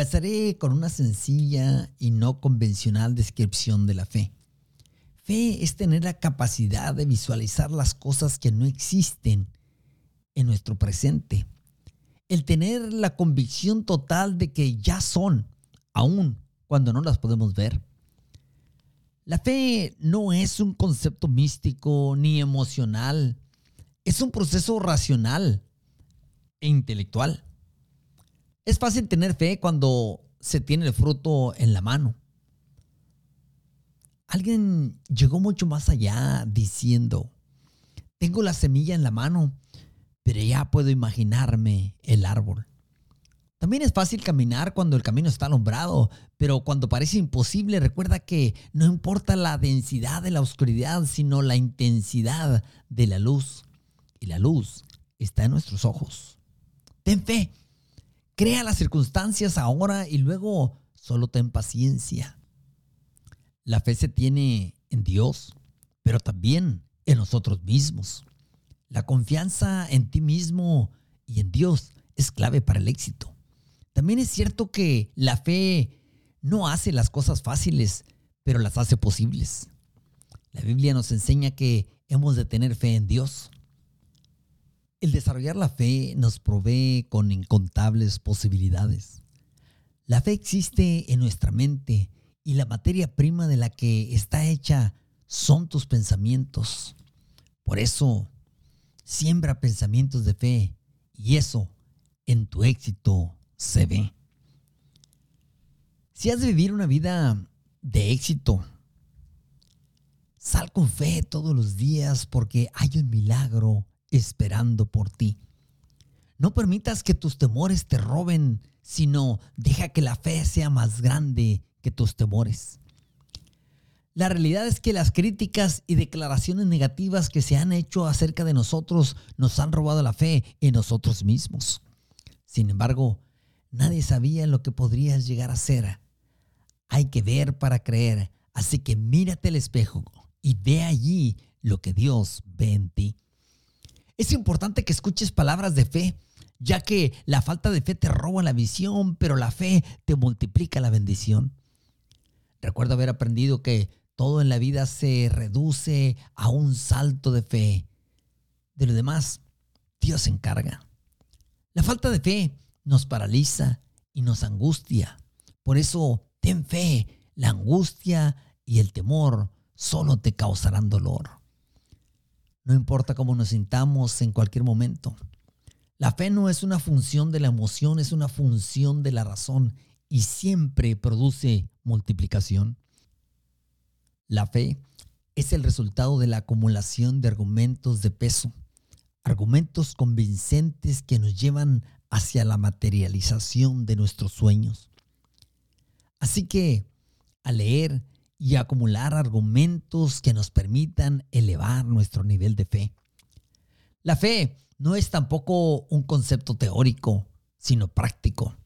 Empezaré con una sencilla y no convencional descripción de la fe. Fe es tener la capacidad de visualizar las cosas que no existen en nuestro presente. El tener la convicción total de que ya son, aun cuando no las podemos ver. La fe no es un concepto místico ni emocional, es un proceso racional e intelectual. Es fácil tener fe cuando se tiene el fruto en la mano. Alguien llegó mucho más allá diciendo, tengo la semilla en la mano, pero ya puedo imaginarme el árbol. También es fácil caminar cuando el camino está alumbrado, pero cuando parece imposible recuerda que no importa la densidad de la oscuridad, sino la intensidad de la luz. Y la luz está en nuestros ojos. Ten fe, Crea las circunstancias ahora y luego solo ten paciencia. La fe se tiene en Dios, pero también en nosotros mismos. La confianza en ti mismo y en Dios es clave para el éxito. También es cierto que la fe no hace las cosas fáciles, pero las hace posibles. La Biblia nos enseña que hemos de tener fe en Dios. El desarrollar la fe nos provee con incontables posibilidades. La fe existe en nuestra mente y la materia prima de la que está hecha son tus pensamientos. Por eso, siembra pensamientos de fe y eso en tu éxito se ve. Si has de vivir una vida de éxito, sal con fe todos los días porque hay un milagro esperando por ti. No permitas que tus temores te roben, sino deja que la fe sea más grande que tus temores. La realidad es que las críticas y declaraciones negativas que se han hecho acerca de nosotros nos han robado la fe en nosotros mismos. Sin embargo, nadie sabía lo que podrías llegar a ser. Hay que ver para creer, así que mírate al espejo y ve allí lo que Dios ve en ti. Es importante que escuches palabras de fe, ya que la falta de fe te roba la visión, pero la fe te multiplica la bendición. Recuerdo haber aprendido que todo en la vida se reduce a un salto de fe. De lo demás, Dios se encarga. La falta de fe nos paraliza y nos angustia. Por eso, ten fe. La angustia y el temor solo te causarán dolor. No importa cómo nos sintamos en cualquier momento. La fe no es una función de la emoción, es una función de la razón y siempre produce multiplicación. La fe es el resultado de la acumulación de argumentos de peso, argumentos convincentes que nos llevan hacia la materialización de nuestros sueños. Así que, al leer y acumular argumentos que nos permitan elevar nuestro nivel de fe. La fe no es tampoco un concepto teórico, sino práctico.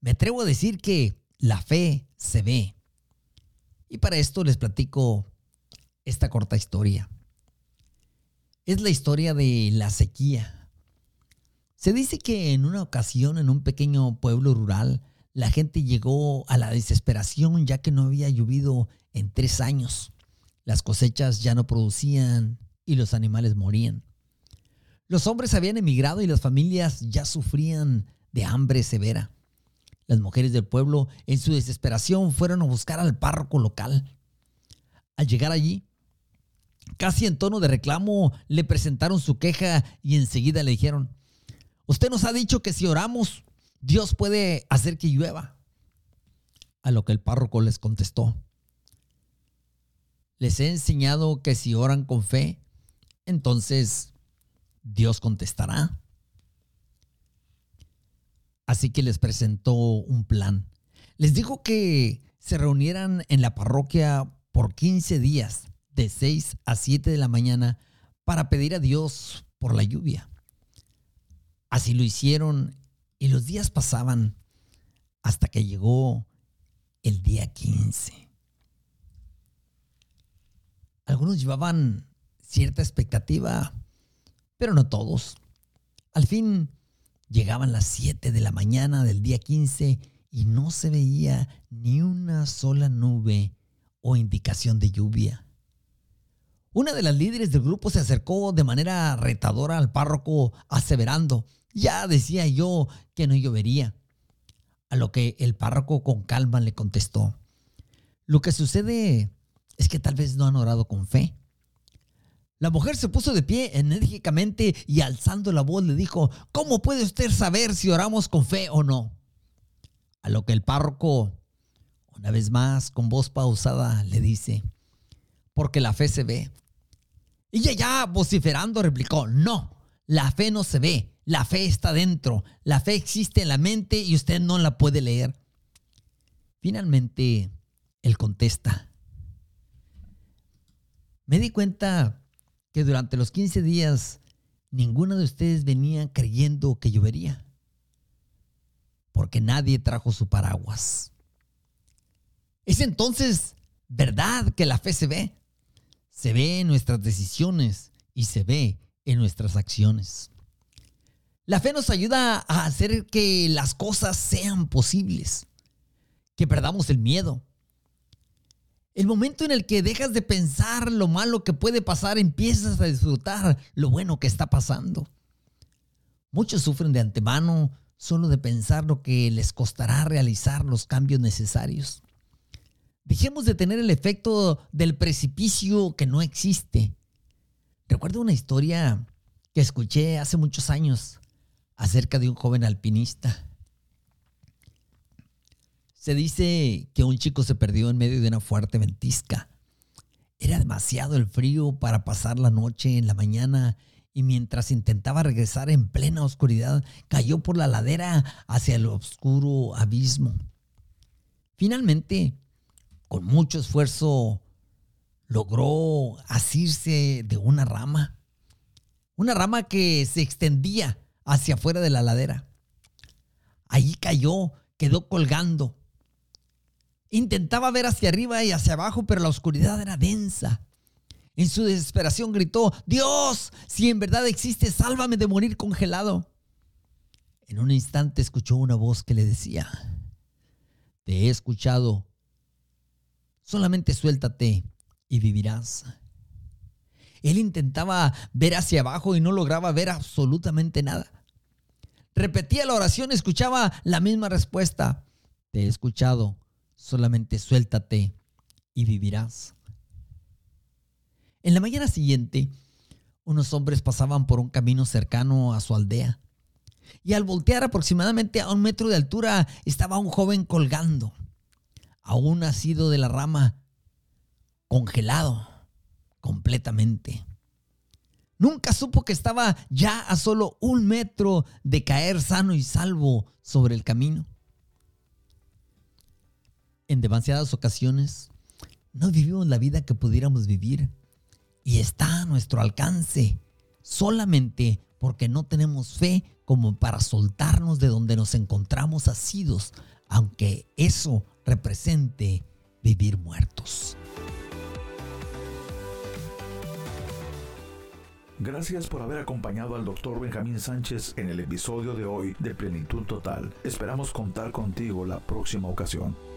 Me atrevo a decir que la fe se ve. Y para esto les platico esta corta historia. Es la historia de la sequía. Se dice que en una ocasión en un pequeño pueblo rural la gente llegó a la desesperación ya que no había llovido en tres años. Las cosechas ya no producían y los animales morían. Los hombres habían emigrado y las familias ya sufrían de hambre severa. Las mujeres del pueblo, en su desesperación, fueron a buscar al párroco local. Al llegar allí, casi en tono de reclamo, le presentaron su queja y enseguida le dijeron, usted nos ha dicho que si oramos, Dios puede hacer que llueva. A lo que el párroco les contestó. Les he enseñado que si oran con fe, entonces Dios contestará. Así que les presentó un plan. Les dijo que se reunieran en la parroquia por 15 días, de 6 a 7 de la mañana, para pedir a Dios por la lluvia. Así lo hicieron y los días pasaban hasta que llegó el día 15. Algunos llevaban cierta expectativa, pero no todos. Al fin llegaban las 7 de la mañana del día 15 y no se veía ni una sola nube o indicación de lluvia. Una de las líderes del grupo se acercó de manera retadora al párroco, aseverando, ya decía yo que no llovería. A lo que el párroco con calma le contestó, lo que sucede es que tal vez no han orado con fe. La mujer se puso de pie enérgicamente y alzando la voz le dijo, ¿cómo puede usted saber si oramos con fe o no? A lo que el párroco, una vez más, con voz pausada, le dice, porque la fe se ve. Y ella vociferando replicó, no, la fe no se ve, la fe está dentro, la fe existe en la mente y usted no la puede leer. Finalmente, él contesta, me di cuenta que durante los 15 días ninguno de ustedes venía creyendo que llovería porque nadie trajo su paraguas. Es entonces verdad que la fe se ve. Se ve en nuestras decisiones y se ve en nuestras acciones. La fe nos ayuda a hacer que las cosas sean posibles, que perdamos el miedo. El momento en el que dejas de pensar lo malo que puede pasar, empiezas a disfrutar lo bueno que está pasando. Muchos sufren de antemano solo de pensar lo que les costará realizar los cambios necesarios. Dejemos de tener el efecto del precipicio que no existe. Recuerdo una historia que escuché hace muchos años acerca de un joven alpinista. Se dice que un chico se perdió en medio de una fuerte ventisca. Era demasiado el frío para pasar la noche en la mañana y mientras intentaba regresar en plena oscuridad, cayó por la ladera hacia el oscuro abismo. Finalmente, con mucho esfuerzo, logró asirse de una rama, una rama que se extendía hacia afuera de la ladera. Allí cayó, quedó colgando. Intentaba ver hacia arriba y hacia abajo, pero la oscuridad era densa. En su desesperación gritó, Dios, si en verdad existe, sálvame de morir congelado. En un instante escuchó una voz que le decía, te he escuchado, solamente suéltate y vivirás. Él intentaba ver hacia abajo y no lograba ver absolutamente nada. Repetía la oración, escuchaba la misma respuesta. Te he escuchado, solamente suéltate y vivirás. En la mañana siguiente, unos hombres pasaban por un camino cercano a su aldea. Y al voltear aproximadamente a un metro de altura estaba un joven colgando, aún nacido de la rama, congelado completamente. Nunca supo que estaba ya a solo un metro de caer sano y salvo sobre el camino. En demasiadas ocasiones no vivimos la vida que pudiéramos vivir y está a nuestro alcance solamente porque no tenemos fe como para soltarnos de donde nos encontramos asidos, aunque eso represente vivir muertos. Gracias por haber acompañado al Dr. Benjamín Sánchez en el episodio de hoy de Plenitud Total. Esperamos contar contigo la próxima ocasión.